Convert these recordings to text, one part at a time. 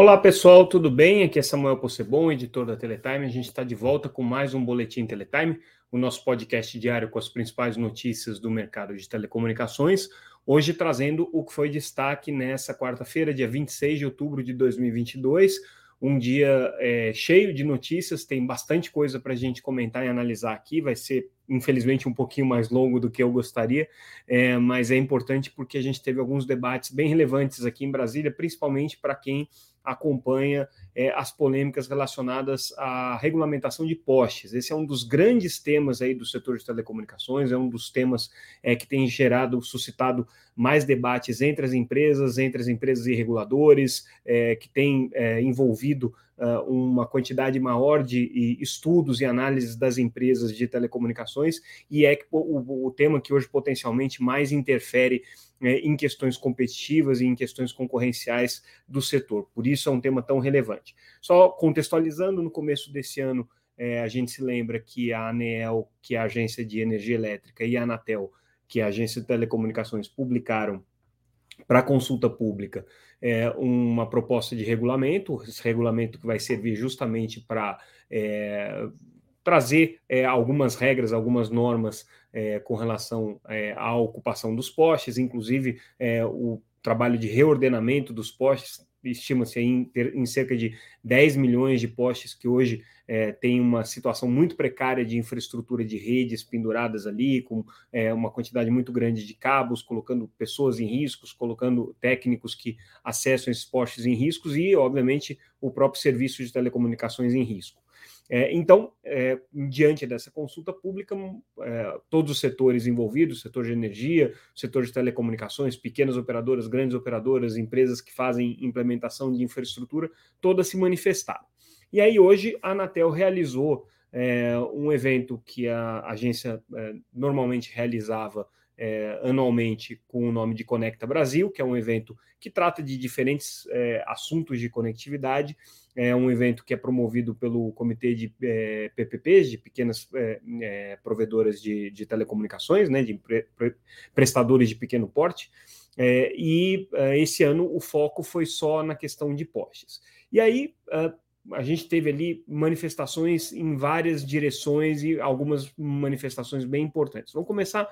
Olá pessoal, tudo bem? Aqui é Samuel Possebon, editor da Teletime. A gente está de volta com mais um Boletim Teletime, o nosso podcast diário com as principais notícias do mercado de telecomunicações. Hoje trazendo o que foi destaque nessa quarta-feira, dia 26 de outubro de 2022 um dia é, cheio de notícias, tem bastante coisa para a gente comentar e analisar aqui. Vai ser, infelizmente, um pouquinho mais longo do que eu gostaria, é, mas é importante porque a gente teve alguns debates bem relevantes aqui em Brasília, principalmente para quem acompanha é, as polêmicas relacionadas à regulamentação de postes. Esse é um dos grandes temas aí do setor de telecomunicações, é um dos temas é, que tem gerado, suscitado mais debates entre as empresas, entre as empresas e reguladores, é, que tem é, envolvido uh, uma quantidade maior de estudos e análises das empresas de telecomunicações, e é o, o tema que hoje potencialmente mais interfere é, em questões competitivas e em questões concorrenciais do setor. Por isso é um tema tão relevante. Só contextualizando, no começo desse ano, é, a gente se lembra que a ANEEL, que é a Agência de Energia Elétrica, e a Anatel, que a Agência de Telecomunicações, publicaram para consulta pública é, uma proposta de regulamento, esse regulamento que vai servir justamente para é, trazer é, algumas regras, algumas normas é, com relação é, à ocupação dos postes, inclusive é, o trabalho de reordenamento dos postes, estima-se em, em, cerca de 10 milhões de postes que hoje é, tem uma situação muito precária de infraestrutura de redes penduradas ali, com é, uma quantidade muito grande de cabos, colocando pessoas em riscos, colocando técnicos que acessam esses postes em riscos e, obviamente, o próprio serviço de telecomunicações em risco. É, então, é, diante dessa consulta pública, é, todos os setores envolvidos, setor de energia, setor de telecomunicações, pequenas operadoras, grandes operadoras, empresas que fazem implementação de infraestrutura, todas se manifestaram. E aí, hoje, a Anatel realizou é, um evento que a agência é, normalmente realizava é, anualmente com o nome de Conecta Brasil, que é um evento que trata de diferentes é, assuntos de conectividade. É um evento que é promovido pelo Comitê de é, PPPs, de pequenas é, é, provedoras de, de, telecomunicações, né, de pre, pre, prestadores de pequeno porte. É, e esse ano o foco foi só na questão de postes. E aí a gente teve ali manifestações em várias direções e algumas manifestações bem importantes. Vamos começar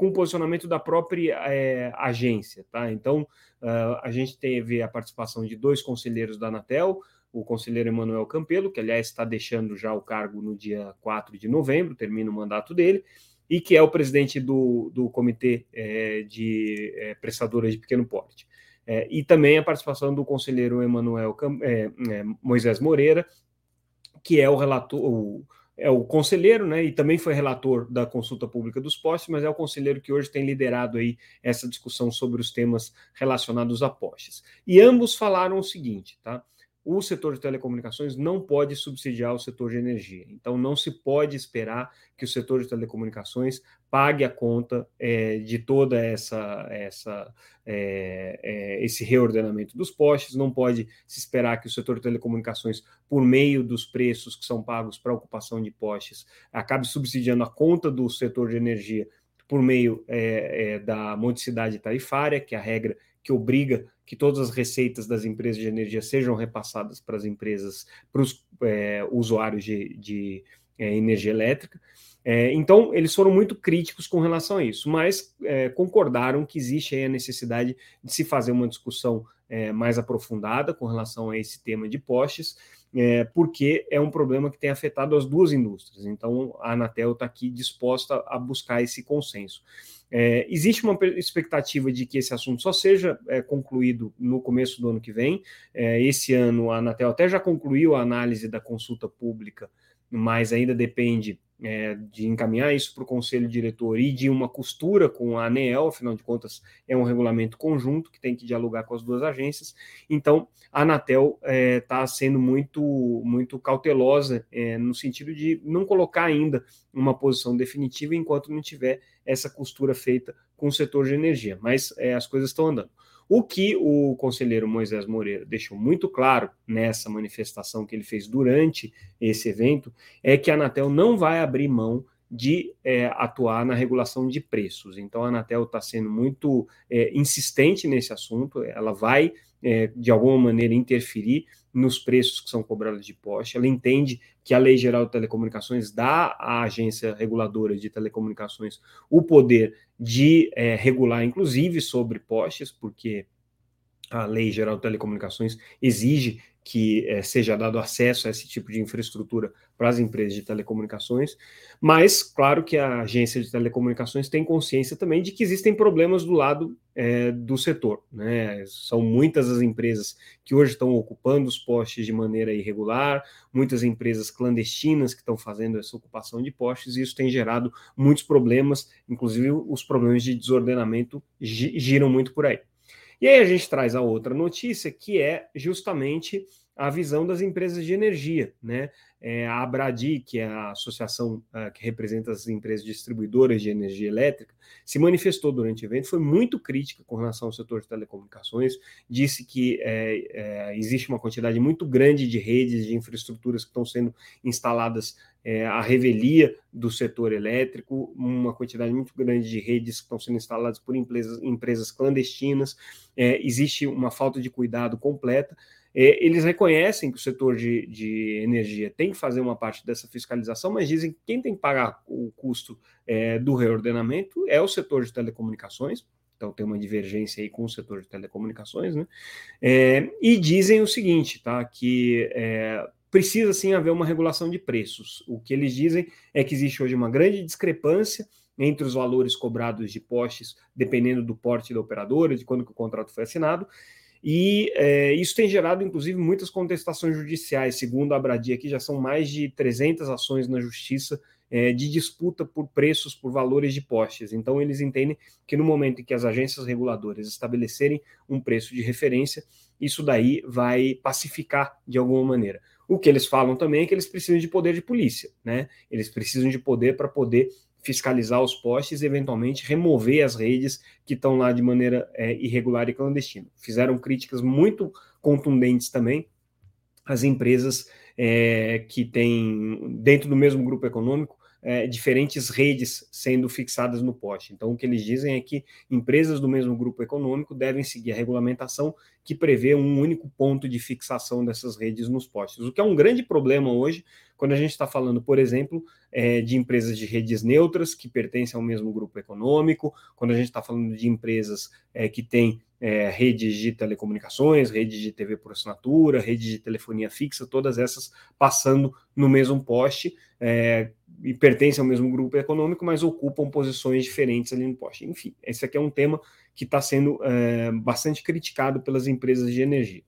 com o posicionamento da própria é, agência. Tá? Então, uh, a gente teve a participação de dois conselheiros da Anatel, o conselheiro Emanuel Campelo, que aliás está deixando já o cargo no dia 4 de novembro, termina o mandato dele, e que é o presidente do, do Comitê é, de é, Prestadoras de Pequeno Porte. É, e também a participação do conselheiro Emanuel Moisés Moreira, que é o relator, o, é o conselheiro, né, e também foi relator da consulta pública dos postes, mas é o conselheiro que hoje tem liderado aí essa discussão sobre os temas relacionados a postes. E ambos falaram o seguinte, tá? o setor de telecomunicações não pode subsidiar o setor de energia. Então, não se pode esperar que o setor de telecomunicações pague a conta é, de toda essa, essa é, é, esse reordenamento dos postes. Não pode se esperar que o setor de telecomunicações, por meio dos preços que são pagos para ocupação de postes, acabe subsidiando a conta do setor de energia por meio é, é, da modicidade tarifária, que é a regra que obriga que todas as receitas das empresas de energia sejam repassadas para as empresas, para os é, usuários de, de energia elétrica. É, então, eles foram muito críticos com relação a isso, mas é, concordaram que existe a necessidade de se fazer uma discussão é, mais aprofundada com relação a esse tema de postes, é, porque é um problema que tem afetado as duas indústrias. Então, a Anatel está aqui disposta a buscar esse consenso. É, existe uma expectativa de que esse assunto só seja é, concluído no começo do ano que vem. É, esse ano, a Anatel até já concluiu a análise da consulta pública, mas ainda depende é, de encaminhar isso para o conselho diretor e de uma costura com a ANEEL, afinal de contas, é um regulamento conjunto que tem que dialogar com as duas agências. Então, a Anatel está é, sendo muito, muito cautelosa é, no sentido de não colocar ainda uma posição definitiva enquanto não tiver essa costura feita com o setor de energia. Mas é, as coisas estão andando. O que o conselheiro Moisés Moreira deixou muito claro nessa manifestação que ele fez durante esse evento é que a Anatel não vai abrir mão de é, atuar na regulação de preços. Então, a Anatel está sendo muito é, insistente nesse assunto, ela vai é, de alguma maneira, interferir nos preços que são cobrados de poste. Ela entende que a Lei Geral de Telecomunicações dá à agência reguladora de telecomunicações o poder de é, regular, inclusive, sobre postes, porque a Lei Geral de Telecomunicações exige que é, seja dado acesso a esse tipo de infraestrutura para as empresas de telecomunicações, mas claro que a agência de telecomunicações tem consciência também de que existem problemas do lado é, do setor. Né? São muitas as empresas que hoje estão ocupando os postes de maneira irregular, muitas empresas clandestinas que estão fazendo essa ocupação de postes, e isso tem gerado muitos problemas, inclusive os problemas de desordenamento giram muito por aí. E aí a gente traz a outra notícia, que é justamente a visão das empresas de energia, né? É, a Abradi, que é a associação uh, que representa as empresas distribuidoras de energia elétrica, se manifestou durante o evento, foi muito crítica com relação ao setor de telecomunicações, disse que é, é, existe uma quantidade muito grande de redes, de infraestruturas que estão sendo instaladas é, à revelia do setor elétrico, uma quantidade muito grande de redes que estão sendo instaladas por empresas, empresas clandestinas, é, existe uma falta de cuidado completa. É, eles reconhecem que o setor de, de, energia tem que fazer uma parte dessa fiscalização, mas dizem que quem tem que pagar o custo é, do reordenamento é o setor de telecomunicações, então tem uma divergência aí com o setor de telecomunicações, né? É, e dizem o seguinte, tá? Que é, precisa sim haver uma regulação de preços. O que eles dizem é que existe hoje uma grande discrepância entre os valores cobrados de postes, dependendo do porte da operadora, de quando que o contrato foi assinado, e é, isso tem gerado, inclusive, muitas contestações judiciais. Segundo a Abradia, aqui já são mais de 300 ações na justiça é, de disputa por preços, por valores de postes. Então, eles entendem que no momento em que as agências reguladoras estabelecerem um preço de referência, isso daí vai pacificar de alguma maneira. O que eles falam também é que eles precisam de poder de polícia, né? Eles precisam de poder para poder fiscalizar os postes e eventualmente remover as redes que estão lá de maneira é, irregular e clandestina. Fizeram críticas muito contundentes também às empresas é, que têm, dentro do mesmo grupo econômico, é, diferentes redes sendo fixadas no poste. Então, o que eles dizem é que empresas do mesmo grupo econômico devem seguir a regulamentação que prevê um único ponto de fixação dessas redes nos postes, o que é um grande problema hoje, quando a gente está falando, por exemplo, é, de empresas de redes neutras que pertencem ao mesmo grupo econômico, quando a gente está falando de empresas é, que têm é, redes de telecomunicações, redes de TV por assinatura, redes de telefonia fixa, todas essas passando no mesmo poste é, e pertencem ao mesmo grupo econômico, mas ocupam posições diferentes ali no poste. Enfim, esse aqui é um tema que está sendo é, bastante criticado pelas empresas de energia.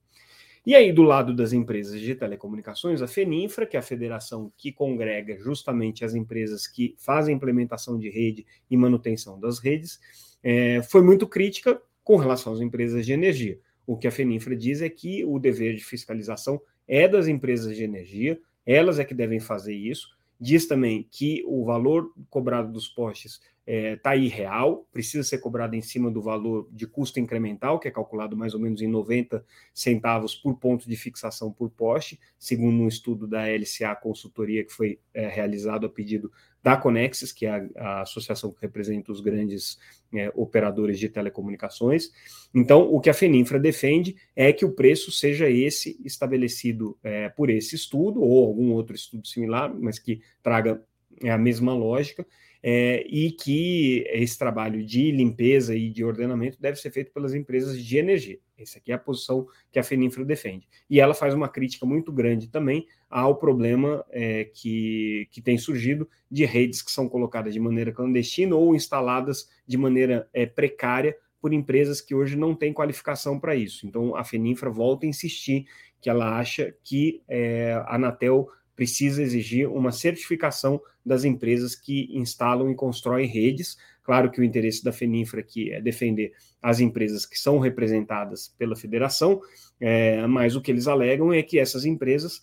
E aí, do lado das empresas de telecomunicações, a FENINFRA, que é a federação que congrega justamente as empresas que fazem implementação de rede e manutenção das redes, é, foi muito crítica com relação às empresas de energia. O que a FENINFRA diz é que o dever de fiscalização é das empresas de energia, elas é que devem fazer isso. Diz também que o valor cobrado dos postes está é, tá aí real, precisa ser cobrado em cima do valor de custo incremental, que é calculado mais ou menos em 90 centavos por ponto de fixação por poste, segundo um estudo da LCA Consultoria que foi é, realizado a pedido da Conexis, que é a, a associação que representa os grandes é, operadores de telecomunicações. Então, o que a Feninfra defende é que o preço seja esse estabelecido é, por esse estudo, ou algum outro estudo similar, mas que traga é, a mesma lógica, é, e que esse trabalho de limpeza e de ordenamento deve ser feito pelas empresas de energia. Essa aqui é a posição que a Feninfra defende. E ela faz uma crítica muito grande também ao problema é, que, que tem surgido de redes que são colocadas de maneira clandestina ou instaladas de maneira é, precária por empresas que hoje não têm qualificação para isso. Então, a Feninfra volta a insistir que ela acha que é, a Anatel precisa exigir uma certificação das empresas que instalam e constroem redes. Claro que o interesse da FENINFRA aqui é defender as empresas que são representadas pela federação, é, mas o que eles alegam é que essas empresas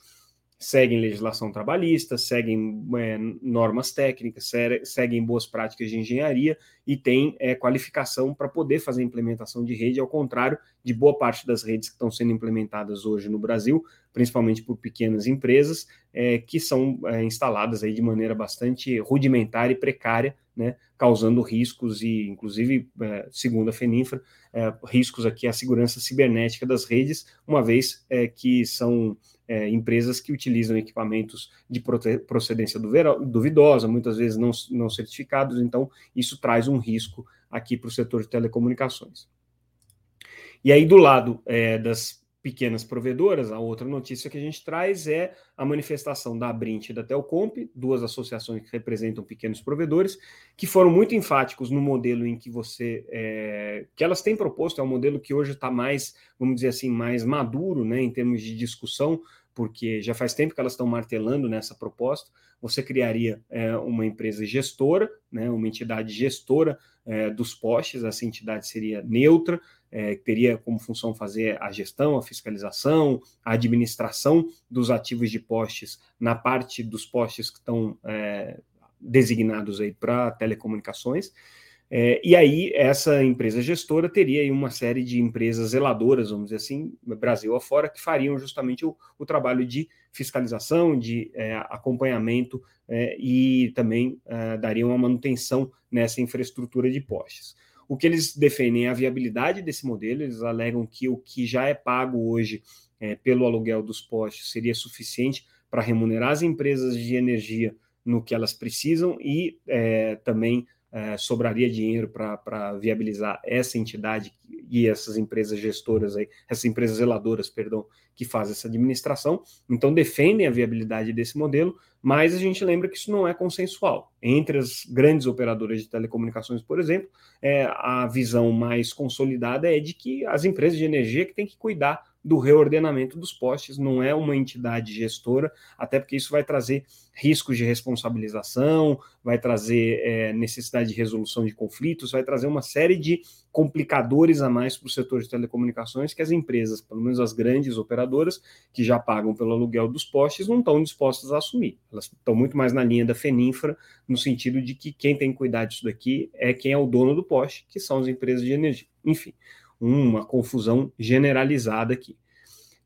seguem legislação trabalhista, seguem é, normas técnicas, seguem boas práticas de engenharia e têm é, qualificação para poder fazer implementação de rede, ao contrário de boa parte das redes que estão sendo implementadas hoje no Brasil, principalmente por pequenas empresas, é, que são é, instaladas aí de maneira bastante rudimentar e precária, né, causando riscos e, inclusive, é, segundo a FENINFRA, é, riscos aqui à segurança cibernética das redes, uma vez que são é, empresas que utilizam equipamentos de procedência duvidosa, muitas vezes não, não certificados, então isso traz um risco aqui para o setor de telecomunicações. E aí, do lado é, das pequenas provedoras, a outra notícia que a gente traz é a manifestação da Abrint e da Telcomp, duas associações que representam pequenos provedores, que foram muito enfáticos no modelo em que você é, que elas têm proposto, é um modelo que hoje está mais, vamos dizer assim, mais maduro né, em termos de discussão, porque já faz tempo que elas estão martelando nessa proposta. Você criaria é, uma empresa gestora, né, uma entidade gestora é, dos postes, essa entidade seria neutra, é, teria como função fazer a gestão, a fiscalização, a administração dos ativos de postes na parte dos postes que estão é, designados aí para telecomunicações. É, e aí, essa empresa gestora teria uma série de empresas zeladoras, vamos dizer assim, Brasil afora, que fariam justamente o, o trabalho de fiscalização, de é, acompanhamento é, e também é, dariam uma manutenção nessa infraestrutura de postes. O que eles defendem é a viabilidade desse modelo, eles alegam que o que já é pago hoje é, pelo aluguel dos postes seria suficiente para remunerar as empresas de energia no que elas precisam e é, também é, sobraria dinheiro para viabilizar essa entidade e essas empresas gestoras aí, essas empresas zeladoras, perdão, que fazem essa administração. Então defendem a viabilidade desse modelo, mas a gente lembra que isso não é consensual. Entre as grandes operadoras de telecomunicações, por exemplo, é, a visão mais consolidada é de que as empresas de energia que têm que cuidar do reordenamento dos postes, não é uma entidade gestora, até porque isso vai trazer riscos de responsabilização, vai trazer é, necessidade de resolução de conflitos, vai trazer uma série de complicadores a mais para o setor de telecomunicações que as empresas, pelo menos as grandes operadoras, que já pagam pelo aluguel dos postes, não estão dispostas a assumir. Elas estão muito mais na linha da Feninfra, no sentido de que quem tem que cuidar disso daqui é quem é o dono do poste, que são as empresas de energia. Enfim, uma confusão generalizada aqui.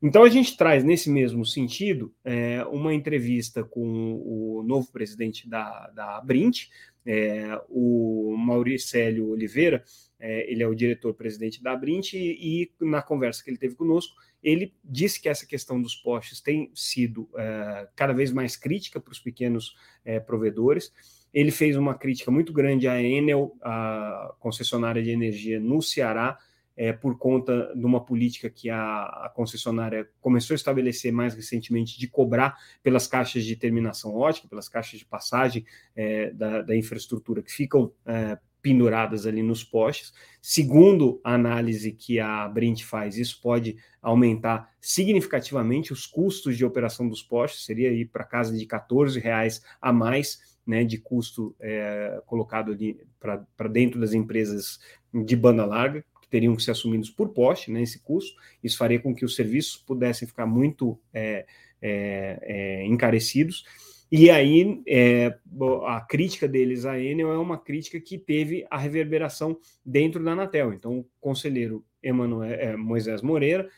Então, a gente traz nesse mesmo sentido é, uma entrevista com o novo presidente da, da Brint, é, o Mauricélio Oliveira, é, ele é o diretor-presidente da Brint, e, e, na conversa que ele teve conosco, ele disse que essa questão dos postes tem sido é, cada vez mais crítica para os pequenos é, provedores. Ele fez uma crítica muito grande à Enel, a concessionária de energia no Ceará, é, por conta de uma política que a, a, concessionária começou a estabelecer mais recentemente de cobrar pelas caixas de terminação ótica, pelas caixas de passagem é, da, da, infraestrutura que ficam é, penduradas ali nos postes. Segundo a análise que a Brint faz, isso pode aumentar significativamente os custos de operação dos postes, seria aí para casa de 14 reais a mais né, de custo é, colocado ali para dentro das empresas de banda larga, teriam que ser assumidos por poste, né, esse custo. Isso faria com que os serviços pudessem ficar muito é, é, é, encarecidos. E aí, é, a crítica deles à Enel é uma crítica que teve a reverberação dentro da Anatel. Então, o conselheiro Emanuel, é, Moisés Moreira,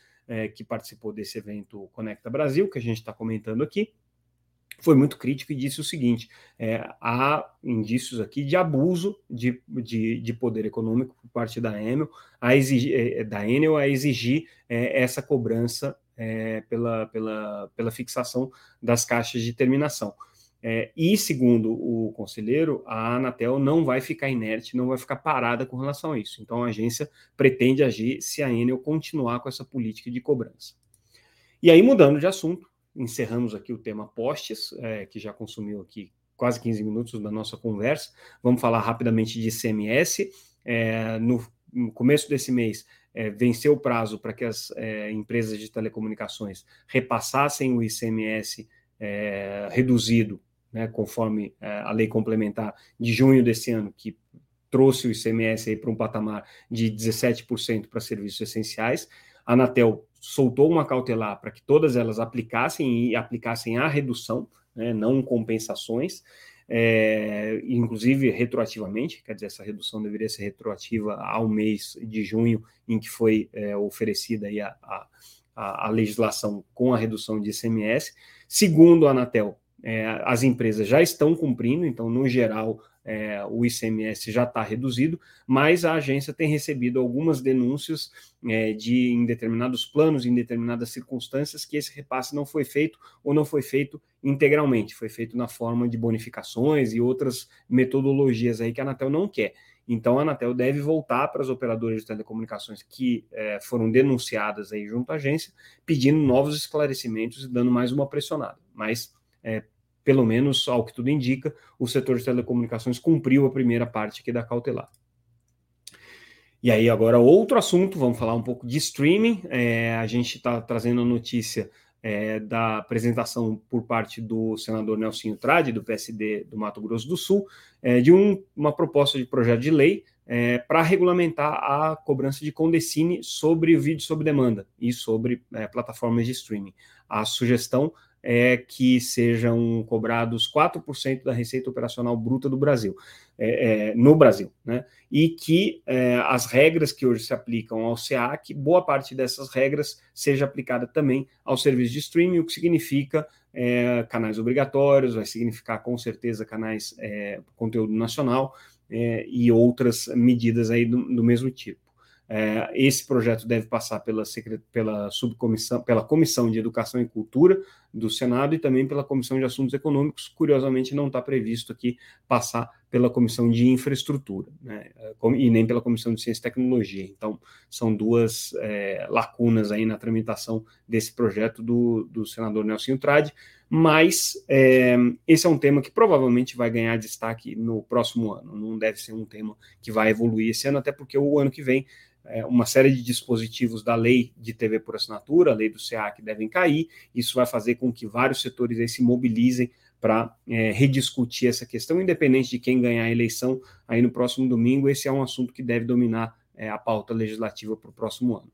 que participou desse evento Conecta Brasil, que a gente está comentando aqui, foi muito crítico e disse o seguinte: é, há indícios aqui de abuso de, de, de, poder econômico por parte da Enel a exigir, é, da Enel a exigir é, essa cobrança é, pela, pela, pela fixação das caixas de terminação. É, e, segundo o conselheiro, a Anatel não vai ficar inerte, não vai ficar parada com relação a isso. Então, a agência pretende agir se a Enel continuar com essa política de cobrança. E aí, mudando de assunto, encerramos aqui o tema postes, é, que já consumiu aqui quase 15 minutos da nossa conversa. Vamos falar rapidamente de ICMS. É, no, no, começo desse mês, é, venceu o prazo para que as é, empresas de telecomunicações repassassem o ICMS é, reduzido, né, conforme é, a lei complementar de junho desse ano, que trouxe o ICMS para um patamar de 17% para serviços essenciais. A Anatel soltou uma cautelar para que todas elas aplicassem e aplicassem a redução, né, não compensações, é, inclusive retroativamente, quer dizer, essa redução deveria ser retroativa ao mês de junho em que foi é, oferecida aí a, a, a, legislação com a redução de ICMS. Segundo a Anatel, é, as empresas já estão cumprindo, então, no geral, é, o ICMS já está reduzido, mas a agência tem recebido algumas denúncias é, de em determinados planos, em determinadas circunstâncias, que esse repasse não foi feito ou não foi feito integralmente, foi feito na forma de bonificações e outras metodologias aí que a Anatel não quer. Então a Anatel deve voltar para as operadoras de telecomunicações que é, foram denunciadas aí junto à agência, pedindo novos esclarecimentos e dando mais uma pressionada. Mas é, pelo menos ao que tudo indica, o setor de telecomunicações cumpriu a primeira parte aqui da cautelar. E aí, agora, outro assunto, vamos falar um pouco de streaming. É, a gente está trazendo a notícia é, da apresentação por parte do senador Nelson Trade, do PSD do Mato Grosso do Sul, é, de um, uma proposta de projeto de lei é, para regulamentar a cobrança de Condecine sobre vídeo sob demanda e sobre é, plataformas de streaming. A sugestão é que sejam cobrados 4% da receita operacional bruta do Brasil, é, é, no Brasil, né? E que é, as regras que hoje se aplicam ao SEAC, boa parte dessas regras seja aplicada também ao serviço de streaming, o que significa é, canais obrigatórios, vai significar com certeza canais é, conteúdo nacional é, e outras medidas aí do, do mesmo tipo. Esse projeto deve passar pela, pela subcomissão, pela Comissão de Educação e Cultura do Senado e também pela Comissão de Assuntos Econômicos. Curiosamente, não está previsto aqui passar pela Comissão de Infraestrutura, né, e nem pela Comissão de Ciência e Tecnologia. Então, são duas é, lacunas aí na tramitação desse projeto do, do senador Nelson Trade, mas é, esse é um tema que provavelmente vai ganhar destaque no próximo ano. Não deve ser um tema que vai evoluir esse ano, até porque o ano que vem é, uma série de dispositivos da lei de TV por assinatura, a lei do SEAC, devem cair. Isso vai fazer com que vários setores aí se mobilizem para é, rediscutir essa questão, independente de quem ganhar a eleição aí no próximo domingo. Esse é um assunto que deve dominar é, a pauta legislativa para o próximo ano.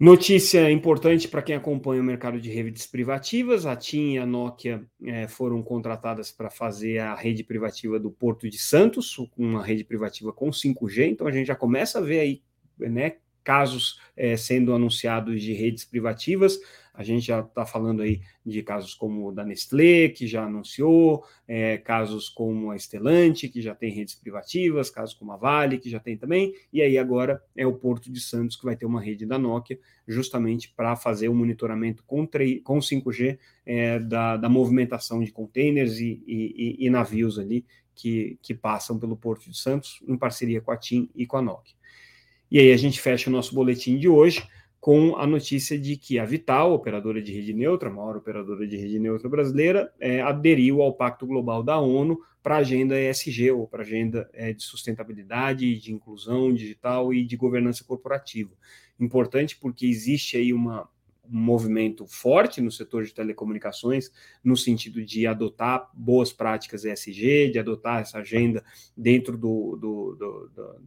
Notícia importante para quem acompanha o mercado de redes privativas: a TIM e a Nokia é, foram contratadas para fazer a rede privativa do Porto de Santos, uma rede privativa com 5G. Então a gente já começa a ver aí né, casos é, sendo anunciados de redes privativas. A gente já está falando aí de casos como o da Nestlé, que já anunciou, é, casos como a Estelante, que já tem redes privativas, casos como a Vale, que já tem também, e aí agora é o Porto de Santos, que vai ter uma rede da Nokia, justamente para fazer o monitoramento com, com 5G é, da, da, movimentação de containers e, e, e navios ali que, que passam pelo Porto de Santos, em parceria com a TIM e com a Nokia. E aí a gente fecha o nosso boletim de hoje com a notícia de que a Vital, operadora de rede neutra, a maior operadora de rede neutra brasileira, é, aderiu ao Pacto Global da ONU para a agenda ESG, ou para a agenda é, de sustentabilidade, de inclusão digital e de governança corporativa. Importante porque existe aí uma, um movimento forte no setor de telecomunicações, no sentido de adotar boas práticas ESG, de adotar essa agenda dentro do, do, do, do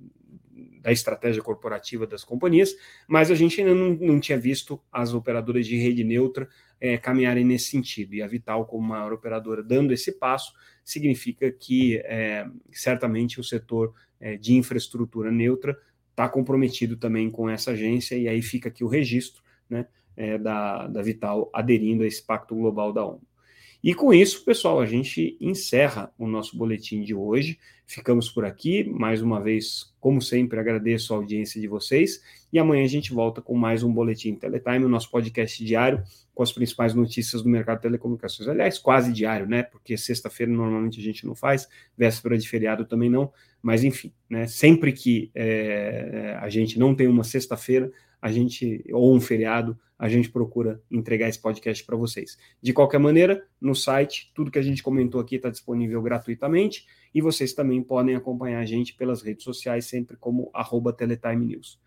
da estratégia corporativa das companhias, mas a gente ainda não, não tinha visto as operadoras de rede neutra é, caminharem nesse sentido. E a Vital, como maior operadora, dando esse passo, significa que é, certamente o setor é, de infraestrutura neutra está comprometido também com essa agência, e aí fica aqui o registro né, é, da, da Vital aderindo a esse pacto global da ONU. E com isso, pessoal, a gente encerra o nosso boletim de hoje. Ficamos por aqui. Mais uma vez, como sempre, agradeço a audiência de vocês. E amanhã a gente volta com mais um Boletim Teletime, o nosso podcast diário com as principais notícias do mercado de telecomunicações. Aliás, quase diário, né? Porque sexta-feira normalmente a gente não faz, véspera de feriado também não. Mas enfim, né? Sempre que é, a gente não tem uma sexta-feira, a gente ou um feriado, a gente procura entregar esse podcast para vocês. De qualquer maneira, no site, tudo que a gente comentou aqui está disponível gratuitamente e vocês também podem acompanhar a gente pelas redes sociais, sempre como arroba Teletime News.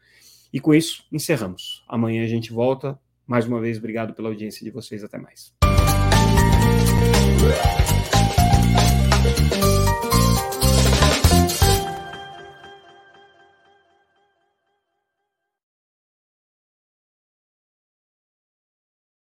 E com isso, encerramos. Amanhã a gente volta. Mais uma vez, obrigado pela audiência de vocês. Até mais.